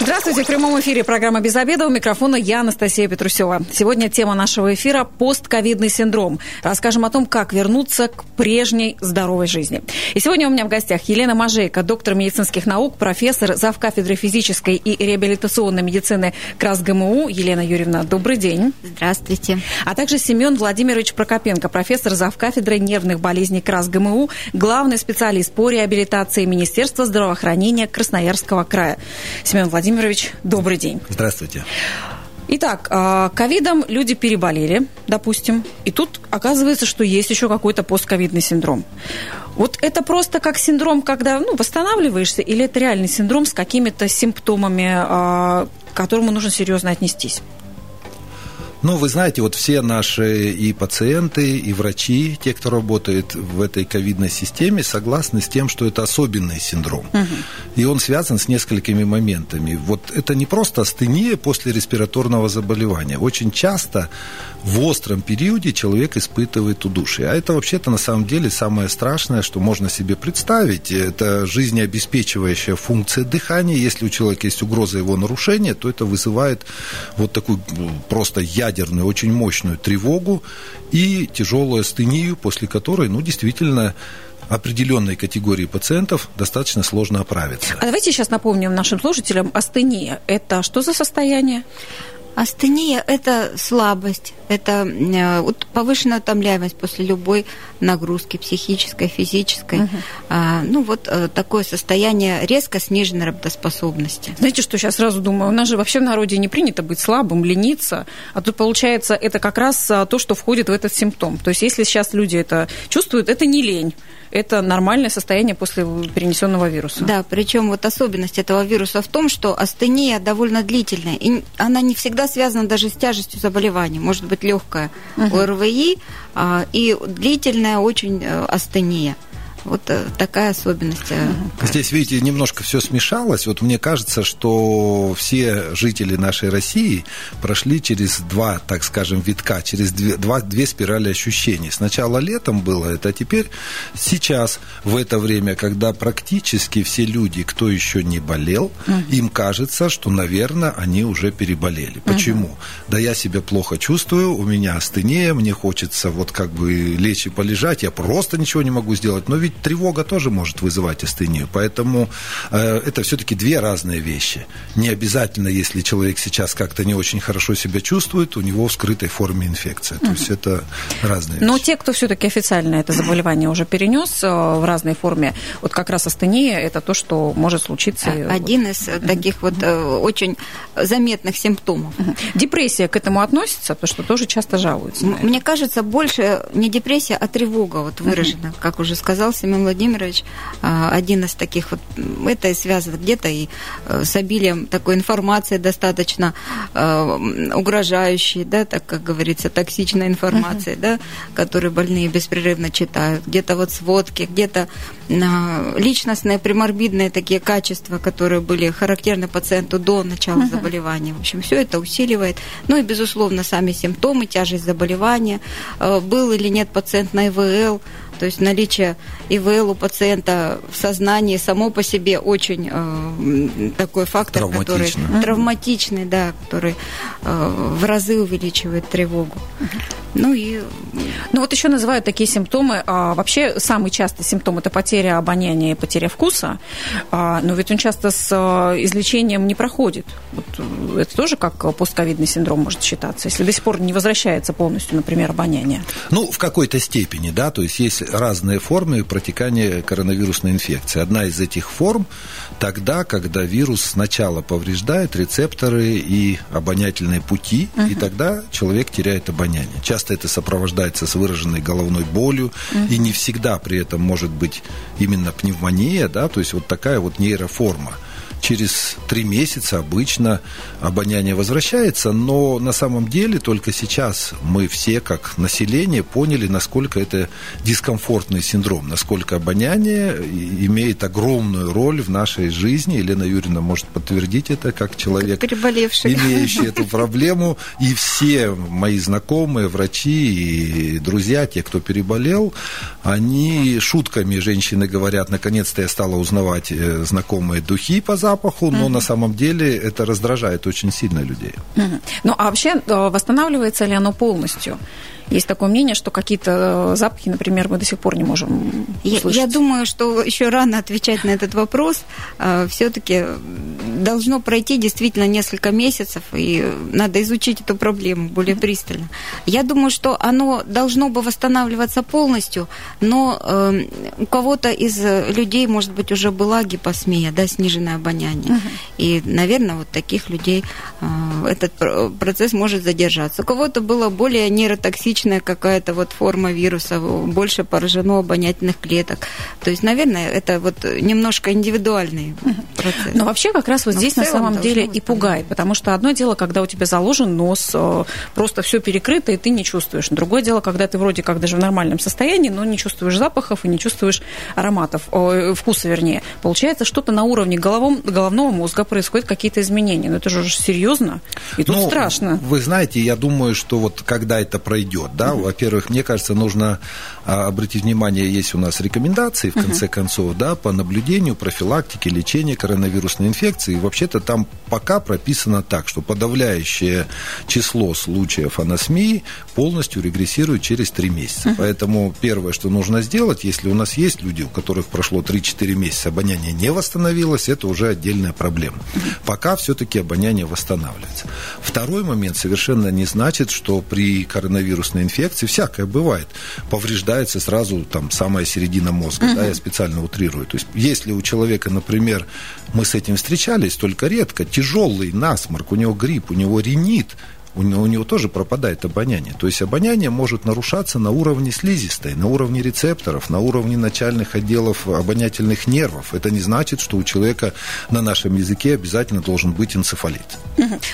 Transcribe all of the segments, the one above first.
Здравствуйте, в прямом эфире программа «Без обеда». У микрофона я, Анастасия Петрусева. Сегодня тема нашего эфира – постковидный синдром. Расскажем о том, как вернуться к прежней здоровой жизни. И сегодня у меня в гостях Елена Мажейко, доктор медицинских наук, профессор, завкафедры физической и реабилитационной медицины КРАС ГМУ. Елена Юрьевна, добрый день. Здравствуйте. А также Семен Владимирович Прокопенко, профессор, завкафедры нервных болезней КРАС ГМУ, главный специалист по реабилитации Министерства здравоохранения Красноярского края. Семен Владимирович, Владимирович, добрый день. Здравствуйте. Итак, а, ковидом люди переболели, допустим, и тут оказывается, что есть еще какой-то постковидный синдром. Вот это просто как синдром, когда ну, восстанавливаешься, или это реальный синдром с какими-то симптомами, а, к которому нужно серьезно отнестись? Ну, вы знаете, вот все наши и пациенты, и врачи, те, кто работает в этой ковидной системе, согласны с тем, что это особенный синдром. Угу. И он связан с несколькими моментами. Вот это не просто астения после респираторного заболевания. Очень часто в остром периоде человек испытывает удушье. А это вообще-то на самом деле самое страшное, что можно себе представить. Это жизнеобеспечивающая функция дыхания. Если у человека есть угроза его нарушения, то это вызывает вот такую просто ядерную, очень мощную тревогу и тяжелую астению, после которой, ну, действительно, определенной категории пациентов достаточно сложно оправиться. А давайте сейчас напомним нашим слушателям, астения – это что за состояние? Астения – это слабость, это э, повышенная утомляемость после любой нагрузки психической, физической. Угу. А, ну, вот э, такое состояние резко сниженной работоспособности. Знаете, что сейчас сразу думаю? У нас же вообще в народе не принято быть слабым, лениться, а тут, получается, это как раз а, то, что входит в этот симптом. То есть, если сейчас люди это чувствуют, это не лень, это нормальное состояние после перенесенного вируса. Да, причем вот особенность этого вируса в том, что астения довольно длительная, и она не всегда связана даже с тяжестью заболевания. Может быть легкая угу. ОРВИ а, и длительная очень э, астения. Вот э, такая особенность. Э, Здесь, видите, немножко все смешалось. Вот мне кажется, что все жители нашей России прошли через два, так скажем, витка, через две, два, две спирали ощущений. Сначала летом было это, а теперь сейчас, в это время, когда практически все люди, кто еще не болел, угу. им кажется, что, наверное, они уже переболели. Почему? Угу. Да я себя плохо чувствую, у меня астения, мне хочется вот как бы лечь и полежать, я просто ничего не могу сделать. Но ведь тревога тоже может вызывать астению. Поэтому э, это все-таки две разные вещи. Не обязательно, если человек сейчас как-то не очень хорошо себя чувствует, у него в скрытой форме инфекция. То есть это разные Но вещи. те, кто все-таки официально это заболевание уже перенес э, в разной форме, вот как раз астения это то, что может случиться. Один из угу. таких вот э, очень заметных симптомов. Депрессия к этому относится, потому что тоже часто жалуются. Мне кажется, больше не депрессия, а тревога вот выражена, как уже сказал Семен Владимирович а, один из таких вот, это связано где-то и э, с обилием такой информации достаточно э, угрожающей, да, так как говорится, токсичной информации, uh-huh. да, которую больные беспрерывно читают, где-то вот сводки, где-то а, личностные приморбидные такие качества, которые были характерны пациенту до начала uh-huh. заболевания. В общем, все это усиливает. Ну и, безусловно, сами симптомы, тяжесть заболевания, был или нет пациент на ИВЛ, то есть наличие ИВЛ у пациента в сознании само по себе очень э, такой фактор, который травматичный, да, который э, в разы увеличивает тревогу. Ну и... Ну вот еще называют такие симптомы. А, вообще самый частый симптом это потеря обоняния и потеря вкуса. А, но ведь он часто с а, излечением не проходит. Вот, э, это тоже как постковидный синдром может считаться, если до сих пор не возвращается полностью, например, обоняние. Ну, в какой-то степени, да, то есть есть разные формы протекания коронавирусной инфекции. Одна из этих форм тогда, когда вирус сначала повреждает рецепторы и обонятельные пути, uh-huh. и тогда человек теряет обоняние. Часто это сопровождается с выраженной головной болью, uh-huh. и не всегда при этом может быть именно пневмония, да, то есть вот такая вот нейроформа через три месяца обычно обоняние возвращается, но на самом деле только сейчас мы все, как население, поняли, насколько это дискомфортный синдром, насколько обоняние имеет огромную роль в нашей жизни. Елена Юрьевна может подтвердить это, как человек, как имеющий эту проблему. И все мои знакомые, врачи и друзья, те, кто переболел, они шутками, женщины говорят, наконец-то я стала узнавать э, знакомые духи по запаху, но mm-hmm. на самом деле это раздражает очень сильно людей. Ну, а вообще э, восстанавливается ли оно полностью? Есть такое мнение, что какие-то э, запахи, например, мы до сих пор не можем я, я думаю, что еще рано отвечать на этот вопрос. Э, Все-таки должно пройти действительно несколько месяцев, и надо изучить эту проблему более пристально. Я думаю, что оно должно бы восстанавливаться полностью, но э, у кого-то из людей, может быть, уже была гипосмия, да, сниженное обоняние. Угу. И, наверное, вот таких людей этот процесс может задержаться. У кого-то было более нейротоксичное специфичная какая-то вот форма вируса, больше поражено обонятельных клеток. То есть, наверное, это вот немножко индивидуальный процесс. Но вообще как раз вот Но здесь на самом деле и пугает, потому что одно дело, когда у тебя заложен нос, э, просто все перекрыто, и ты не чувствуешь. Другое дело, когда ты вроде как даже в нормальном состоянии, но не чувствуешь запахов и не чувствуешь ароматов, о, вкуса вернее. Получается, что-то на уровне головом, головного мозга происходят какие-то изменения. Но это же серьезно, и тут ну, страшно. Вы знаете, я думаю, что вот когда это пройдет, идет. Да? Во-первых, мне кажется, нужно а, обратить внимание, есть у нас рекомендации, в конце uh-huh. концов, да, по наблюдению, профилактике, лечению коронавирусной инфекции. И вообще-то там пока прописано так, что подавляющее число случаев анасмии полностью регрессирует через 3 месяца. Uh-huh. Поэтому первое, что нужно сделать, если у нас есть люди, у которых прошло 3-4 месяца, обоняние не восстановилось, это уже отдельная проблема. Пока все-таки обоняние восстанавливается. Второй момент совершенно не значит, что при коронавирусной вирусной инфекции, всякое бывает, повреждается сразу там самая середина мозга, угу. да, я специально утрирую. То есть, если у человека, например, мы с этим встречались только редко, тяжелый насморк, у него грипп, у него ринит, у у него тоже пропадает обоняние. То есть обоняние может нарушаться на уровне слизистой, на уровне рецепторов, на уровне начальных отделов обонятельных нервов. Это не значит, что у человека на нашем языке обязательно должен быть энцефалит.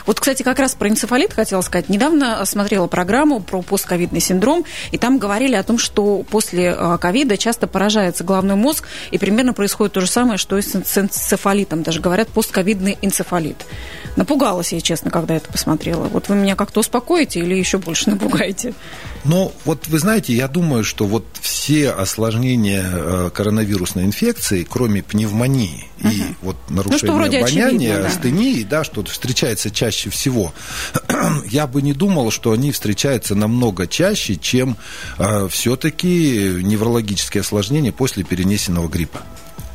Вот, кстати, как раз про энцефалит хотела сказать. Недавно смотрела программу про постковидный синдром, и там говорили о том, что после а, ковида часто поражается головной мозг, и примерно происходит то же самое, что и с энцефалитом. Даже говорят постковидный энцефалит. Напугалась я, честно, когда это посмотрела. Вот вы меня как-то успокоите или еще больше напугаете? Ну, вот вы знаете, я думаю, что вот все осложнения э, коронавирусной инфекции, кроме пневмонии угу. и вот ну, нарушения ну, обоняния, да. астении, да, что встречается чаще всего, я бы не думал, что они встречаются намного чаще, чем э, все-таки неврологические осложнения после перенесенного гриппа.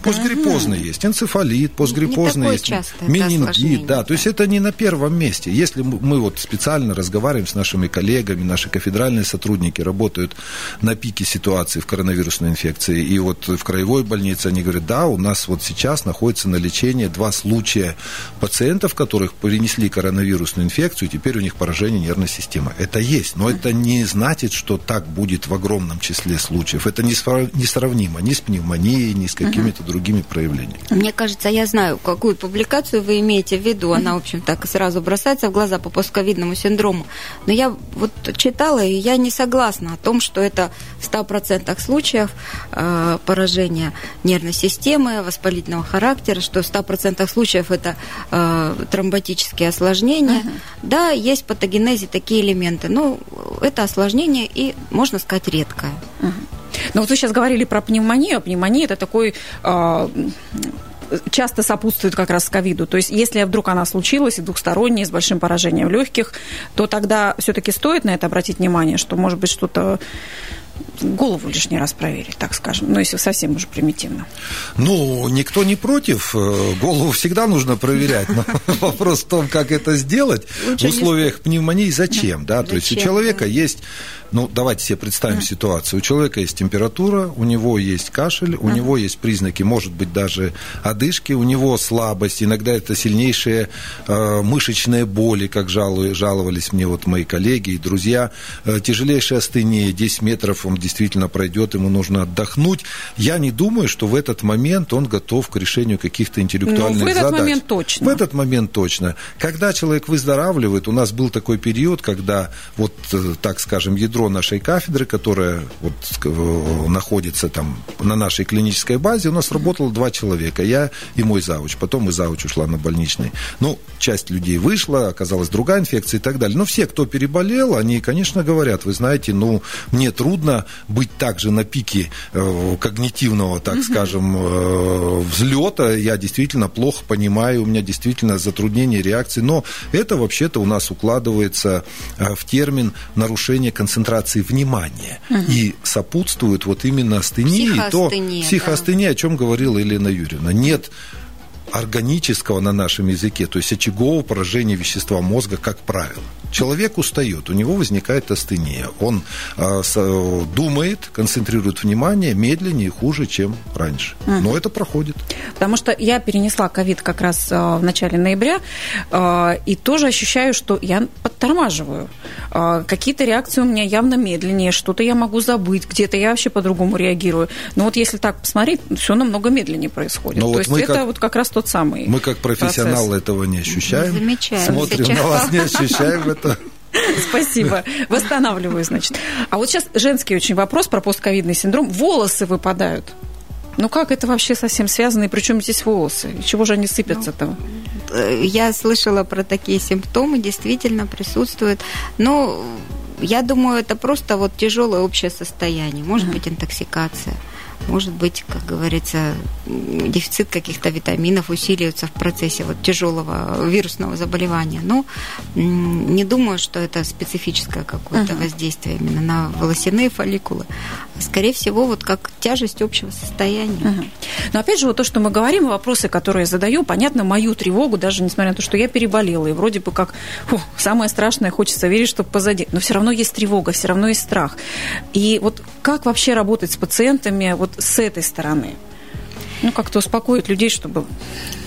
Постгриппозный mm есть, энцефалит, постгриппозный есть, менингит, да, то есть это не на первом месте. Если мы вот специально разговариваем с нашими коллегами, наши кафедральные сотрудники работают на пике ситуации в коронавирусной инфекции, и вот в краевой больнице они говорят, да, у нас вот сейчас находится на лечении два случая пациентов, которых перенесли коронавирусную инфекцию, и теперь у них поражение нервной системы. Это есть, но это не значит, что так будет в огромном числе случаев. Это несравнимо ни с пневмонией, ни с какими-то другими проявлениями. Мне кажется, я знаю, какую публикацию вы имеете в виду. Она, в общем, так сразу бросается в глаза по постковидному синдрому. Но я вот читала, и я не согласна о том, что это в 100% случаев э, поражения нервной системы, воспалительного характера, что в 100% случаев это э, тромботические осложнения. Uh-huh. Да, есть в патогенезе такие элементы, но это осложнение и, можно сказать, редкое. Uh-huh. Но вот вы сейчас говорили про пневмонию. А пневмония – это такой а, часто сопутствует как раз ковиду. То есть, если вдруг она случилась, и двухсторонняя, с большим поражением легких, то тогда все-таки стоит на это обратить внимание, что, может быть, что-то голову лишний раз проверить, так скажем, ну, если совсем уже примитивно. Ну, никто не против, э, голову всегда нужно проверять, но вопрос в том, как это сделать. В условиях пневмонии, зачем, да, то есть у человека есть ну, давайте себе представим ситуацию. У человека есть температура, у него есть кашель, у него есть признаки, может быть, даже одышки, у него слабость, иногда это сильнейшие э, мышечные боли, как жалу, жаловались мне вот мои коллеги и друзья, э, тяжелейшая астения, 10 метров он действительно пройдет, ему нужно отдохнуть. Я не думаю, что в этот момент он готов к решению каких-то интеллектуальных задач. Ну, в этот задач. момент точно. В этот момент точно. Когда человек выздоравливает, у нас был такой период, когда вот, э, так скажем, ядро нашей кафедры, которая вот находится там на нашей клинической базе, у нас работало два человека, я и мой завуч. Потом и завуч ушла на больничный. Ну, часть людей вышла, оказалась другая инфекция и так далее. Но все, кто переболел, они, конечно, говорят, вы знаете, ну, мне трудно быть также на пике э, когнитивного, так скажем, э, взлета. Я действительно плохо понимаю, у меня действительно затруднение реакции. Но это вообще-то у нас укладывается э, в термин нарушение концентрации внимания. И сопутствует вот именно астении, то психоастения, да. о чем говорила Елена Юрьевна. Нет органического на нашем языке, то есть очагового поражения вещества мозга, как правило. Человек устает, у него возникает астения. Он э, с, думает, концентрирует внимание медленнее и хуже, чем раньше. Uh-huh. Но это проходит. Потому что я перенесла ковид как раз э, в начале ноября, э, и тоже ощущаю, что я подтормаживаю. Э, какие-то реакции у меня явно медленнее, что-то я могу забыть, где-то я вообще по-другому реагирую. Но вот если так посмотреть, все намного медленнее происходит. Но то вот есть это как, вот как раз тот самый Мы как профессионалы процесс. этого не ощущаем. Замечаем. Смотрим сейчас. на вас, не ощущаем это. Спасибо. Восстанавливаю, значит. А вот сейчас женский очень вопрос про постковидный синдром. Волосы выпадают. Ну как это вообще совсем связано? И причем здесь волосы? И чего же они сыпятся-то? Ну, э, я слышала про такие симптомы, действительно присутствуют. Но я думаю, это просто вот тяжелое общее состояние. Может быть, интоксикация может быть, как говорится, дефицит каких-то витаминов усиливается в процессе вот тяжелого вирусного заболевания. Но не думаю, что это специфическое какое-то uh-huh. воздействие именно на волосяные фолликулы. Скорее всего, вот как тяжесть общего состояния. Uh-huh. Но опять же, вот то, что мы говорим, вопросы, которые я задаю, понятно, мою тревогу, даже несмотря на то, что я переболела, и вроде бы как фу, самое страшное, хочется верить, что позади. Но все равно есть тревога, все равно есть страх. И вот как вообще работать с пациентами вот с этой стороны? Ну, как-то успокоить людей, чтобы...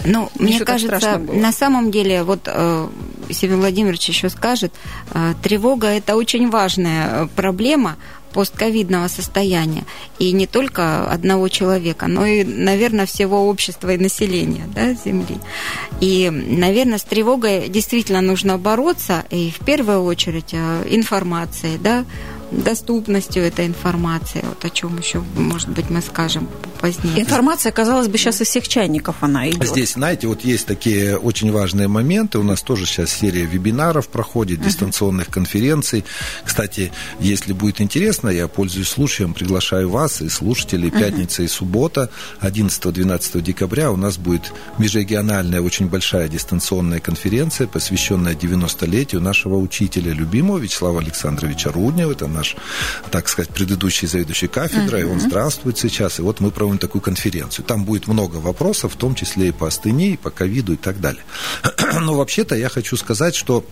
Ну, мне кажется, на самом деле, вот э, Семен Владимирович еще скажет, э, тревога – это очень важная э, проблема, постковидного состояния. И не только одного человека, но и, наверное, всего общества и населения да, Земли. И, наверное, с тревогой действительно нужно бороться, и в первую очередь информацией, да, доступностью этой информации, вот о чем еще, может быть, мы скажем позднее. Информация, казалось бы, сейчас из всех чайников она идет. Здесь, знаете, вот есть такие очень важные моменты. У нас тоже сейчас серия вебинаров проходит, uh-huh. дистанционных конференций. Кстати, если будет интересно, я пользуюсь случаем, приглашаю вас и слушателей. Пятница и суббота, 11-12 декабря у нас будет межрегиональная очень большая дистанционная конференция, посвященная 90-летию нашего учителя любимого Вячеслава Александровича Руднева. Это наш наш, так сказать, предыдущий заведующий кафедрой, uh-huh. он здравствует сейчас, и вот мы проводим такую конференцию. Там будет много вопросов, в том числе и по астении, и по ковиду и так далее. Но вообще-то я хочу сказать, что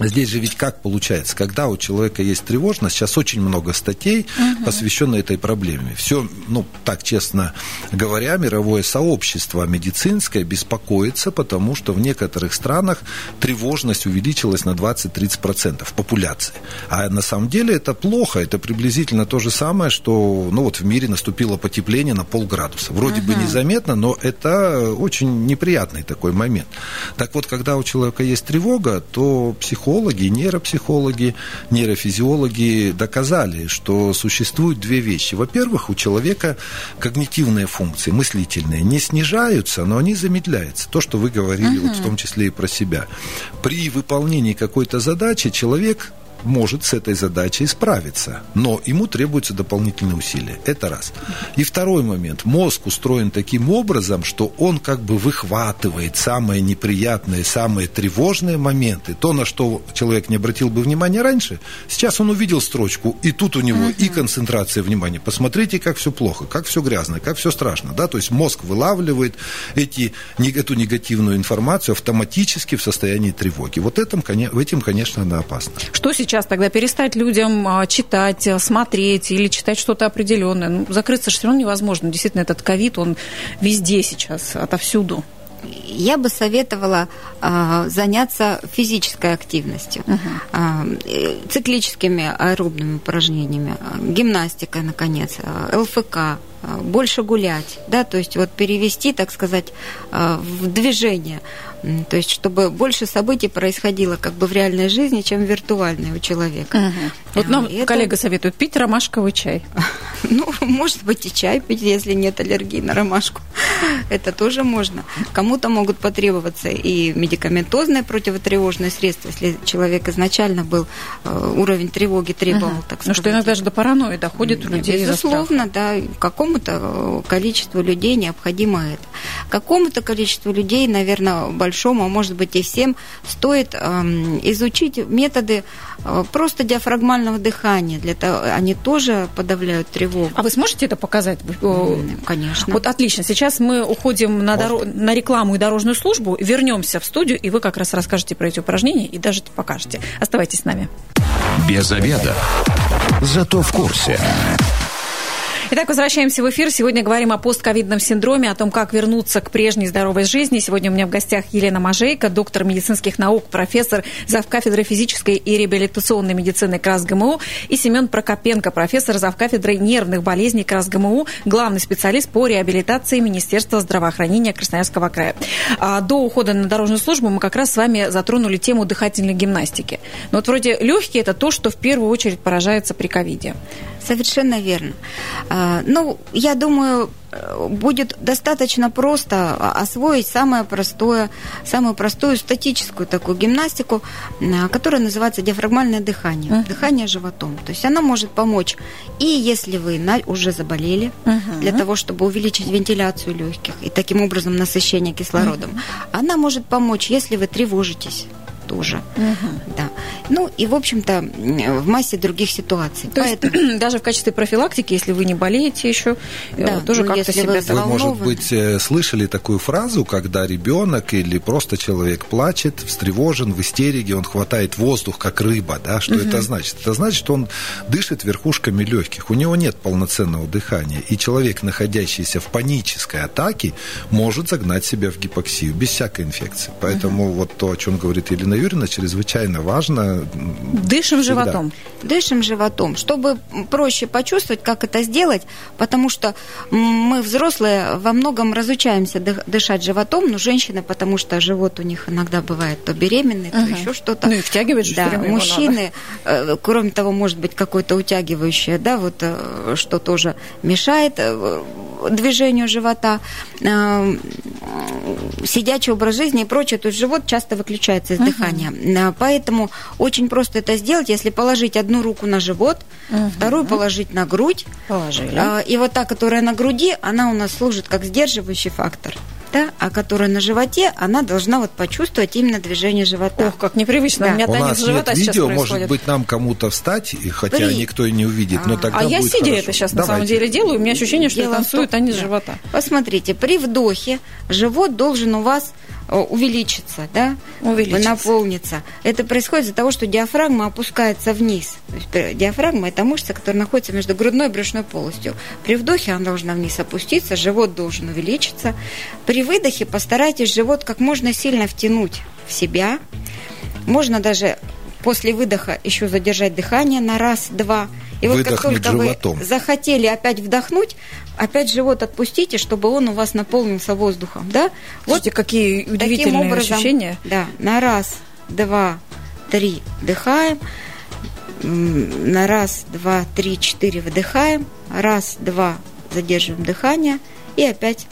Здесь же ведь как получается, когда у человека есть тревожность, сейчас очень много статей, угу. посвященных этой проблеме. Все, ну, так честно говоря, мировое сообщество медицинское беспокоится, потому что в некоторых странах тревожность увеличилась на 20-30% в популяции. А на самом деле это плохо, это приблизительно то же самое, что, ну, вот в мире наступило потепление на полградуса. Вроде угу. бы незаметно, но это очень неприятный такой момент. Так вот, когда у человека есть тревога, то психолог психологи, нейропсихологи, нейрофизиологи доказали, что существуют две вещи. Во-первых, у человека когнитивные функции, мыслительные, не снижаются, но они замедляются. То, что вы говорили, угу. вот в том числе и про себя. При выполнении какой-то задачи человек может с этой задачей справиться, но ему требуются дополнительные усилия. Это раз. И второй момент. Мозг устроен таким образом, что он как бы выхватывает самые неприятные, самые тревожные моменты. То, на что человек не обратил бы внимания раньше, сейчас он увидел строчку, и тут у него uh-huh. и концентрация внимания. Посмотрите, как все плохо, как все грязно, как все страшно. Да? То есть мозг вылавливает эти, эту негативную информацию автоматически в состоянии тревоги. Вот этом, этим, конечно, она опасна. Что сейчас сейчас тогда перестать людям а, читать, а, смотреть или читать что-то определенное? Ну, закрыться же все равно невозможно. Действительно, этот ковид, он везде сейчас, отовсюду. я бы советовала э, заняться физической активностью, uh-huh. э, циклическими аэробными упражнениями, гимнастикой, наконец, ЛФК, больше гулять, да, то есть вот перевести, так сказать, в движение то есть, чтобы больше событий происходило как бы в реальной жизни, чем в виртуальной у человека. Угу. Вот нам это... коллега советует пить ромашковый чай. Ну, может быть, и чай пить, если нет аллергии на ромашку. Это тоже можно. Кому-то могут потребоваться и медикаментозные противотревожные средства, если человек изначально был э, уровень тревоги требовал, угу. так сказать. Ну, что иногда даже до паранойи доходит у людей. Безусловно, да. Какому-то э, количеству людей необходимо это. Какому-то количеству людей, наверное, большое большому, а может быть и всем, стоит эм, изучить методы э, просто диафрагмального дыхания. Для того, они тоже подавляют тревогу. А вы сможете это показать? Конечно. Вот отлично. Сейчас мы уходим на, дор... на рекламу и дорожную службу, вернемся в студию, и вы как раз расскажете про эти упражнения и даже покажете. Оставайтесь с нами. Без обеда. Зато в курсе. Итак, возвращаемся в эфир. Сегодня говорим о постковидном синдроме, о том, как вернуться к прежней здоровой жизни. Сегодня у меня в гостях Елена Мажейко, доктор медицинских наук, профессор, завкафедры физической и реабилитационной медицины КРАС-ГМУ, и Семен Прокопенко, профессор, завкафедры нервных болезней КРАС-ГМУ, главный специалист по реабилитации Министерства здравоохранения Красноярского края. А до ухода на дорожную службу мы как раз с вами затронули тему дыхательной гимнастики. Но вот вроде легкие – это то, что в первую очередь поражается при ковиде. Совершенно верно. А, ну, я думаю, будет достаточно просто освоить самое простое, самую простую статическую такую гимнастику, а, которая называется диафрагмальное дыхание, uh-huh. дыхание животом. То есть она может помочь и если вы уже заболели, uh-huh. для того, чтобы увеличить вентиляцию легких и таким образом насыщение кислородом. Uh-huh. Она может помочь, если вы тревожитесь тоже. Угу. Да. Ну и, в общем-то, в массе других ситуаций. То Поэтому... есть, даже в качестве профилактики, если вы не болеете еще, э, да, тоже ну, как-то себя... Вы, вы, может быть, э, слышали такую фразу, когда ребенок или просто человек плачет, встревожен, в истерике, он хватает воздух, как рыба, да? Что угу. это значит? Это значит, что он дышит верхушками легких, у него нет полноценного дыхания, и человек, находящийся в панической атаке, может загнать себя в гипоксию без всякой инфекции. Поэтому угу. вот то, о чем говорит Елена Елена Юрьевна, чрезвычайно важно. Дышим всегда. животом. Дышим животом. Чтобы проще почувствовать, как это сделать, потому что мы, взрослые, во многом разучаемся дышать животом, но женщины, потому что живот у них иногда бывает то беременный, то uh-huh. еще что-то. Ну и втягивать же Да, мужчины, э, кроме того, может быть какое-то утягивающее, да, вот э, что тоже мешает э, движению живота, сидячий образ жизни и прочее, то есть живот часто выключается из uh-huh дыхания. Поэтому очень просто это сделать, если положить одну руку на живот, угу. вторую положить на грудь. Положили. А, и вот та, которая на груди, она у нас служит как сдерживающий фактор да, а которая на животе, она должна вот почувствовать именно движение живота. Ох, как непривычно. Да. У меня У нас живота нет видео, может быть, нам кому-то встать, хотя При... никто и не увидит, но а. тогда А я сидя хорошо. это сейчас Давайте. на самом деле делаю, у меня ощущение, что Дело я танцую танец да. живота. Посмотрите, при вдохе живот должен у вас увеличится, да, увеличится. наполнится. Это происходит из-за того, что диафрагма опускается вниз. Есть диафрагма – это мышца, которая находится между грудной и брюшной полостью. При вдохе она должна вниз опуститься, живот должен увеличиться. При выдохе постарайтесь живот как можно сильно втянуть в себя. Можно даже после выдоха еще задержать дыхание на раз-два. И вот как только животом. вы захотели опять вдохнуть, опять живот отпустите, чтобы он у вас наполнился воздухом, да? Слушайте, вот какие удивительные таким образом, ощущения. Да, на раз, два, три вдыхаем, на раз, два, три, четыре выдыхаем, раз, два, задерживаем дыхание и опять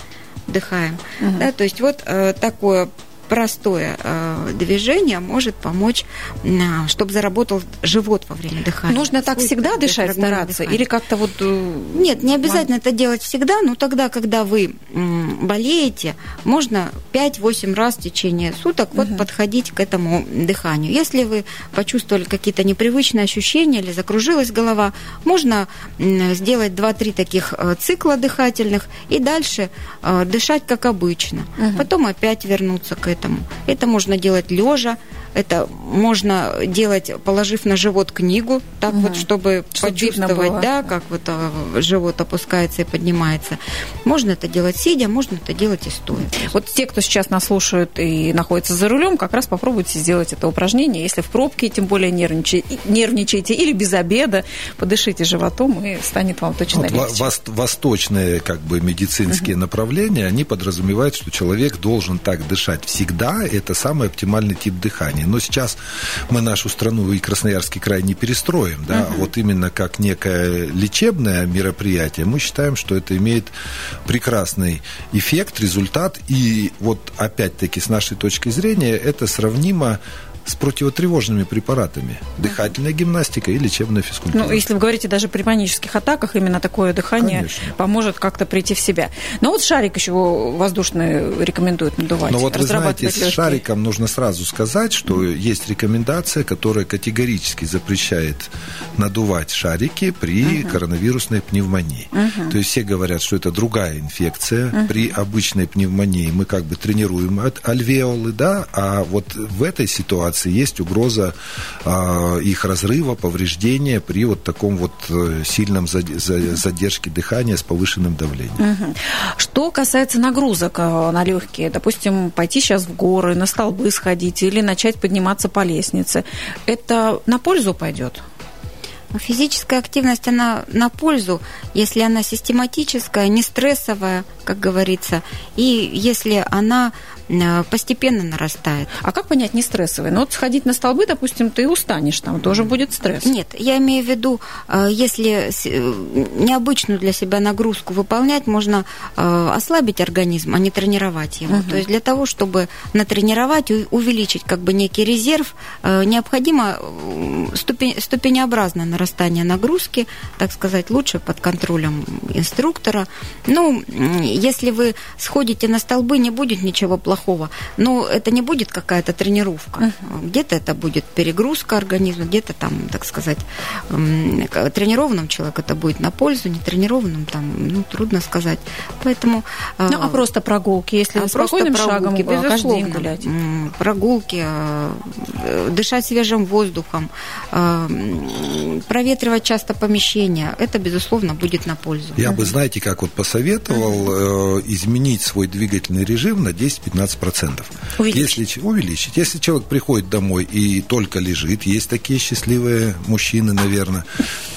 вдыхаем. Угу. Да, то есть вот э, такое простое э, движение может помочь, э, чтобы заработал живот во время дыхания. Нужно так Свой всегда дышать, стараться? Дыхания. Или как-то вот... Э, Нет, не обязательно это делать всегда, но тогда, когда вы э, болеете, можно 5-8 раз в течение суток угу. вот подходить к этому дыханию. Если вы почувствовали какие-то непривычные ощущения или закружилась голова, можно э, сделать 2-3 таких э, цикла дыхательных и дальше э, дышать как обычно. Угу. Потом опять вернуться к этому. Это можно делать лежа, Это можно делать, положив на живот книгу, так угу. вот, чтобы, чтобы почувствовать, да, как вот а, живот опускается и поднимается. Можно это делать сидя, можно это делать и стоя. Вот те, кто сейчас нас слушают и находятся за рулем, как раз попробуйте сделать это упражнение. Если в пробке, тем более нервничаете, нервничаете или без обеда, подышите животом, и станет вам точно вот легче. Восточные как бы медицинские uh-huh. направления, они подразумевают, что человек должен так дышать всегда. Это самый оптимальный тип дыхания. Но сейчас мы нашу страну и Красноярский край не перестроим, да, uh-huh. вот именно как некое лечебное мероприятие, мы считаем, что это имеет прекрасный эффект, результат. И вот опять-таки с нашей точки зрения это сравнимо с противотревожными препаратами. Дыхательная гимнастика и лечебная физкультура. Ну, если вы говорите даже при панических атаках, именно такое дыхание Конечно. поможет как-то прийти в себя. Но вот шарик еще воздушный рекомендуют надувать. Но вот вы знаете, с шариком нужно сразу сказать, что mm. есть рекомендация, которая категорически запрещает надувать шарики при uh-huh. коронавирусной пневмонии. Uh-huh. То есть все говорят, что это другая инфекция. Uh-huh. При обычной пневмонии мы как бы тренируем альвеолы, да, а вот в этой ситуации ситуации есть угроза э, их разрыва, повреждения при вот таком вот э, сильном задержке дыхания с повышенным давлением. Угу. Что касается нагрузок э, на легкие, допустим, пойти сейчас в горы, на столбы сходить или начать подниматься по лестнице, это на пользу пойдет? Физическая активность, она на пользу, если она систематическая, не стрессовая, как говорится, и если она постепенно нарастает. А как понять не стрессовый? Ну вот сходить на столбы, допустим, ты устанешь, там тоже будет стресс. Нет, я имею в виду, э, если э, необычную для себя нагрузку выполнять, можно ослабить организм, а не тренировать его. Угу. То есть для того, чтобы натренировать, увеличить как бы некий резерв, необходимо ступень, ступенеобразное нарастание нагрузки, так сказать, лучше под контролем инструктора. Ну, если вы сходите на столбы, не будет ничего плохого плохого. Но это не будет какая-то тренировка. Uh-huh. Где-то это будет перегрузка организма, где-то там, так сказать, тренированным человеку это будет на пользу, не тренированным там, ну, трудно сказать. Поэтому... А, ну, а просто прогулки, если а спокойным прогулки, шагом безусловно, каждый день гулять? Прогулки, а, дышать свежим воздухом, проветривать часто помещения, это, безусловно, будет на пользу. Я uh-huh. бы, знаете, как вот посоветовал uh-huh. изменить свой двигательный режим на 10-15 15%. Увеличить. Если, увеличить. Если человек приходит домой и только лежит, есть такие счастливые мужчины, наверное,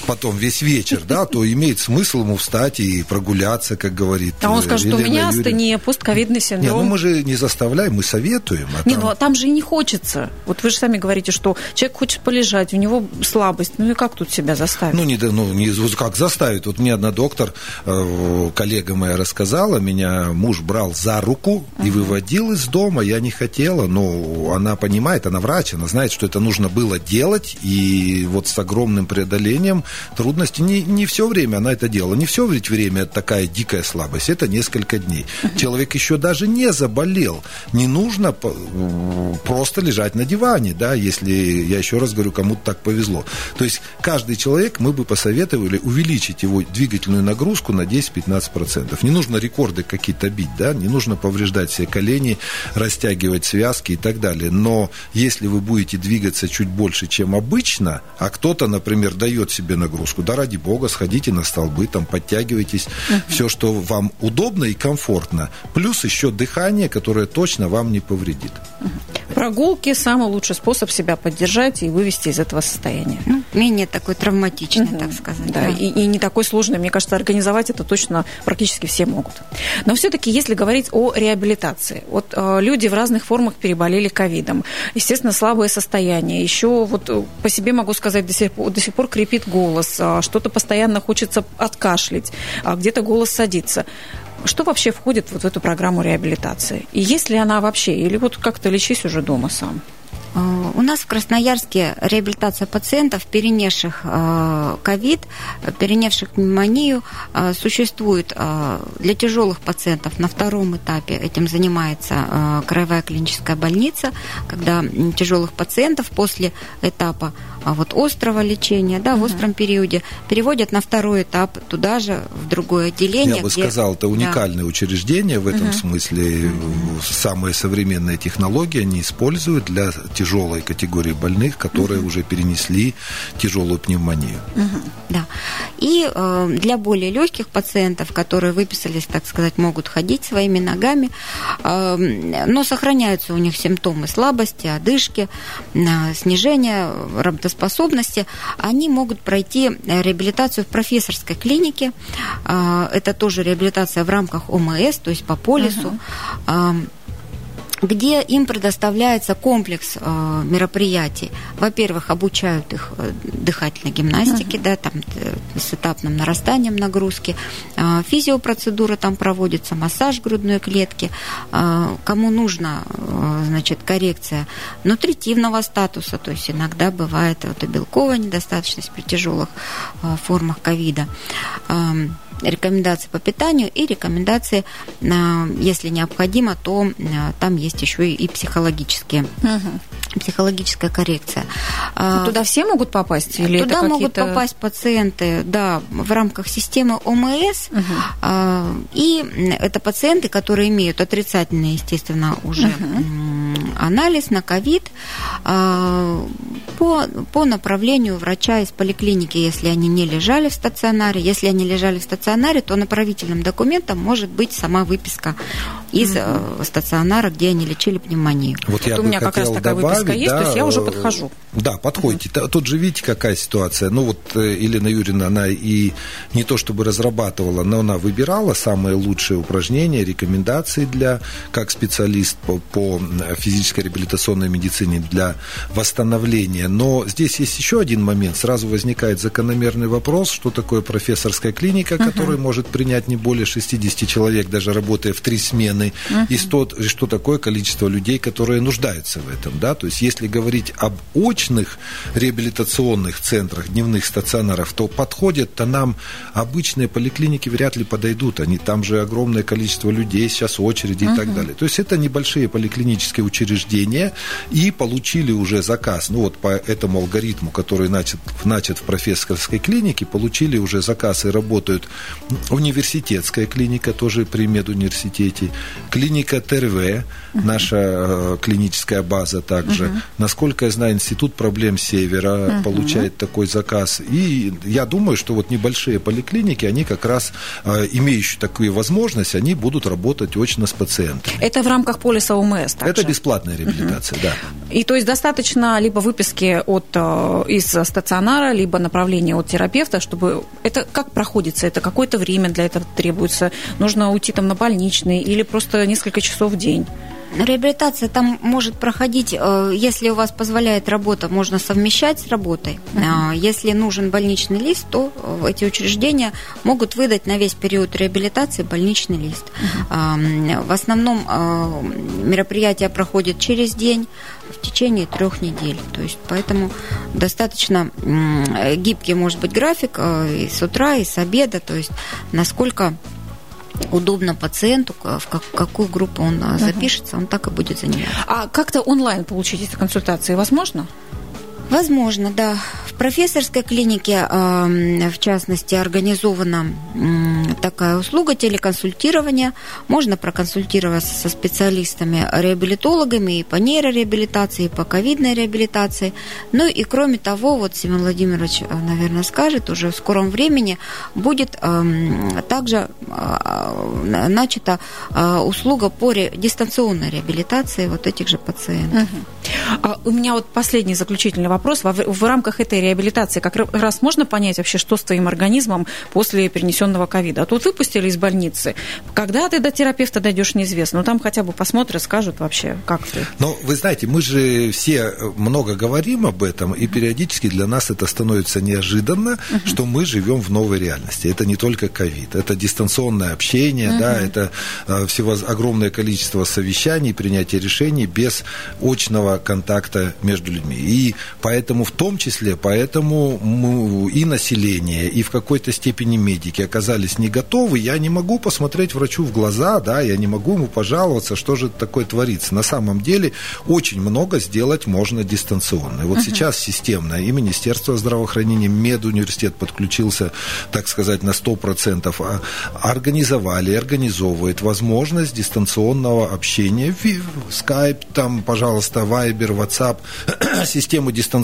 потом весь вечер, да, то имеет смысл ему встать и прогуляться, как говорит А он скажет, что у меня астения, постковидный синдром. Не, ну мы же не заставляем, мы советуем. А не, там... ну а там же и не хочется. Вот вы же сами говорите, что человек хочет полежать, у него слабость. Ну и как тут себя заставить? Ну, не, ну, не как заставить. Вот мне одна доктор, э, коллега моя рассказала, меня муж брал за руку и выводил из дома. Я не хотела, но она понимает, она врач, она знает, что это нужно было делать. И вот с огромным преодолением трудности. Не, не все время она это делала. Не все ведь время это такая дикая слабость. Это несколько дней. Человек еще даже не заболел. Не нужно просто лежать на диване, да, если, я еще раз говорю, кому-то так повезло. То есть каждый человек, мы бы посоветовали увеличить его двигательную нагрузку на 10-15%. Не нужно рекорды какие-то бить, да, не нужно повреждать себе колени, растягивать связки и так далее. Но если вы будете двигаться чуть больше, чем обычно, а кто-то, например, дает себе на нагрузку. Да ради бога, сходите на столбы, там подтягивайтесь, uh-huh. все, что вам удобно и комфортно. Плюс еще дыхание, которое точно вам не повредит. Uh-huh. Прогулки самый лучший способ себя поддержать и вывести из этого состояния. Ну, менее такой травматичный, uh-huh. так сказать. Да, да. И, и не такой сложный. Мне кажется, организовать это точно практически все могут. Но все-таки, если говорить о реабилитации, вот э, люди в разных формах переболели ковидом, естественно, слабое состояние. Еще вот э, по себе могу сказать, до сих, до сих пор крепит голос голос, а что-то постоянно хочется откашлять, а где-то голос садится. Что вообще входит вот в эту программу реабилитации? И есть ли она вообще? Или вот как-то лечись уже дома сам? А, у нас в Красноярске реабилитация пациентов, перенесших а, ковид, перенесших пневмонию, существует для тяжелых пациентов на втором этапе. Этим занимается краевая клиническая больница, когда тяжелых пациентов после этапа вот острого лечения, да, в остром периоде, переводят на второй этап туда же, в другое отделение. Я бы где... сказал, это уникальное да. учреждение в этом угу. смысле. Самые современные технологии они используют для тяжелой категории больных, которые угу. уже перенесли тяжелую пневмонию. Угу. Да. И э, для более легких пациентов, которые выписались, так сказать, могут ходить своими ногами, э, но сохраняются у них симптомы слабости, одышки, э, снижения работоспособности, они могут пройти реабилитацию в профессорской клинике. Э, это тоже реабилитация в рамках ОМС, то есть по полису. Uh-huh где им предоставляется комплекс э, мероприятий. Во-первых, обучают их э, дыхательной гимнастике, uh-huh. да, там с этапным нарастанием нагрузки. Э, физиопроцедура там проводится, массаж грудной клетки. Э, кому нужна, э, значит, коррекция нутритивного статуса, то есть иногда бывает вот и белковая недостаточность при тяжелых э, формах ковида. Э, рекомендации по питанию и рекомендации, э, если необходимо, то э, там есть еще и психологические. Угу. Психологическая коррекция. А, туда все могут попасть? Или Туда могут попасть пациенты, да, в рамках системы ОМС. Угу. И это пациенты, которые имеют отрицательный, естественно, уже угу. анализ на ковид а, по, по направлению врача из поликлиники, если они не лежали в стационаре. Если они лежали в стационаре, то направительным документом может быть сама выписка из mm стационара, где они лечили пневмонию. Вот, вот я у меня как раз такая добавить, выписка есть, да, то есть я уже подхожу. Да, подходите. Mm-hmm. Тут же видите, какая ситуация. Ну вот э, Елена Юрьевна, она и не то чтобы разрабатывала, но она выбирала самые лучшие упражнения, рекомендации для, как специалист по, по физической реабилитационной медицине для восстановления. Но здесь есть еще один момент. Сразу возникает закономерный вопрос, что такое профессорская клиника, uh-huh. которая может принять не более 60 человек, даже работая в три смены, uh-huh. и, что, и что такое количество людей, которые нуждаются в этом. Да? То есть если говорить об очных реабилитационных центрах, дневных стационарах, то подходят-то нам обычные поликлиники вряд ли подойдут. Они, там же огромное количество людей, сейчас очереди uh-huh. и так далее. То есть это небольшие поликлинические учреждения, и получили уже заказ. Ну вот по этому алгоритму, который начат, начат в профессорской клинике, получили уже заказ и работают университетская клиника, тоже при медуниверситете, клиника ТРВ, наша э, клиническая база также. Насколько я знаю, Институт проблем Севера получает такой заказ. И я думаю, что вот небольшие поликлиники, они как раз, э, имеющие такую возможность, они будут работать очно с пациентами. Это в рамках полиса ОМС также? Это бесплатная реабилитация, да. И то есть достаточно либо выписки от, э, из стационара, либо направления от терапевта, чтобы... Это как проходится? Это какое-то время для этого требуется? Нужно уйти там на больничный или просто несколько часов в день? Реабилитация там может проходить, э, если у вас позволяет работа, можно совмещать с работой. Uh-huh. Если нужен больничный лист, то э, эти учреждения могут выдать на весь период реабилитации больничный лист. Uh-huh. В основном э, мероприятие проходит через день в течение трех недель. То есть поэтому достаточно гибкий может быть график и с утра, и с обеда, то есть насколько удобно пациенту, в какую группу он uh запишется, он так и будет заниматься. А как-то онлайн получить эти консультации возможно? Возможно, да. В профессорской клинике, в частности, организована такая услуга телеконсультирования. Можно проконсультироваться со специалистами, реабилитологами и по нейрореабилитации, и по ковидной реабилитации. Ну и кроме того, вот Семен Владимирович, э, наверное, скажет, уже в скором времени будет также а, начата а, услуга по дистанционной реабилитации вот этих же пациентов. Угу. А у меня вот последний заключительный вопрос вопрос. В, в рамках этой реабилитации как раз можно понять вообще, что с твоим организмом после перенесенного ковида? А тут выпустили из больницы. Когда ты до терапевта дойдешь, неизвестно. Но там хотя бы посмотрят, скажут вообще, как ты. Ну, вы знаете, мы же все много говорим об этом, и периодически для нас это становится неожиданно, uh что мы живем в новой реальности. Это не только ковид, это дистанционное общение, uh да, это э, всего огромное количество совещаний, принятия решений без очного контакта между людьми. И поэтому в том числе, поэтому мы, и население, и в какой-то степени медики оказались не готовы. Я не могу посмотреть врачу в глаза, да, я не могу ему пожаловаться, что же такое творится. На самом деле очень много сделать можно дистанционно. И вот uh-huh. сейчас системно и Министерство здравоохранения, медуниверситет подключился, так сказать, на 100%, а, организовали, организовывает возможность дистанционного общения, Skype, там, пожалуйста, Viber, WhatsApp, систему дистанционного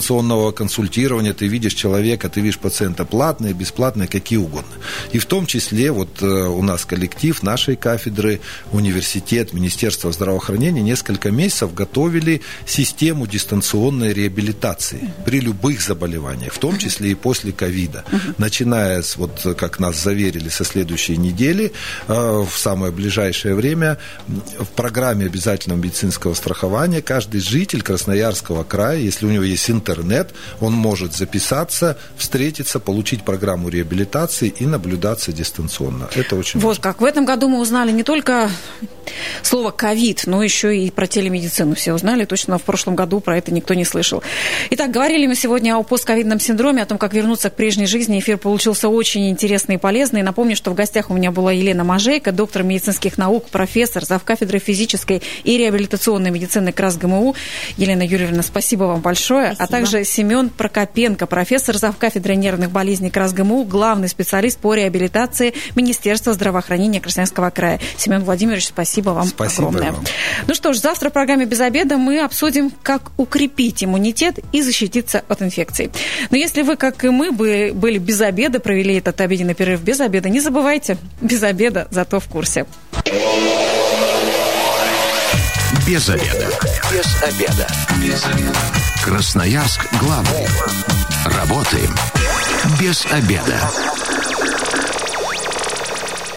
консультирования, ты видишь человека, ты видишь пациента платные, бесплатные, какие угодно. И в том числе вот э, у нас коллектив нашей кафедры, университет, Министерство здравоохранения несколько месяцев готовили систему дистанционной реабилитации при любых заболеваниях, в том числе и после ковида. Начиная с, вот как нас заверили, со следующей недели, э, в самое ближайшее время в программе обязательного медицинского страхования каждый житель Красноярского края, если у него есть интернет, он может записаться, встретиться, получить программу реабилитации и наблюдаться дистанционно. Это очень Вот важно. как. В этом году мы узнали не только слово ковид, но еще и про телемедицину все узнали. Точно в прошлом году про это никто не слышал. Итак, говорили мы сегодня о постковидном синдроме, о том, как вернуться к прежней жизни. Эфир получился очень интересный и полезный. Напомню, что в гостях у меня была Елена Мажейка, доктор медицинских наук, профессор, завкафедры физической и реабилитационной медицины КРАС ГМУ. Елена Юрьевна, спасибо вам большое. А спасибо. А также Семен Прокопенко, профессор завкафедры нервных болезней КРАС ГМУ, главный специалист по реабилитации Министерства здравоохранения Красноярского края. Семен Владимирович, спасибо вам спасибо огромное. Вам. Ну что ж, завтра в программе «Без обеда» мы обсудим, как укрепить иммунитет и защититься от инфекций. Но если вы, как и мы, были без обеда, провели этот обеденный перерыв без обеда, не забывайте, без обеда, зато в курсе. Без обеда. Без обеда. Без обеда. Красноярск главный. Работаем без обеда.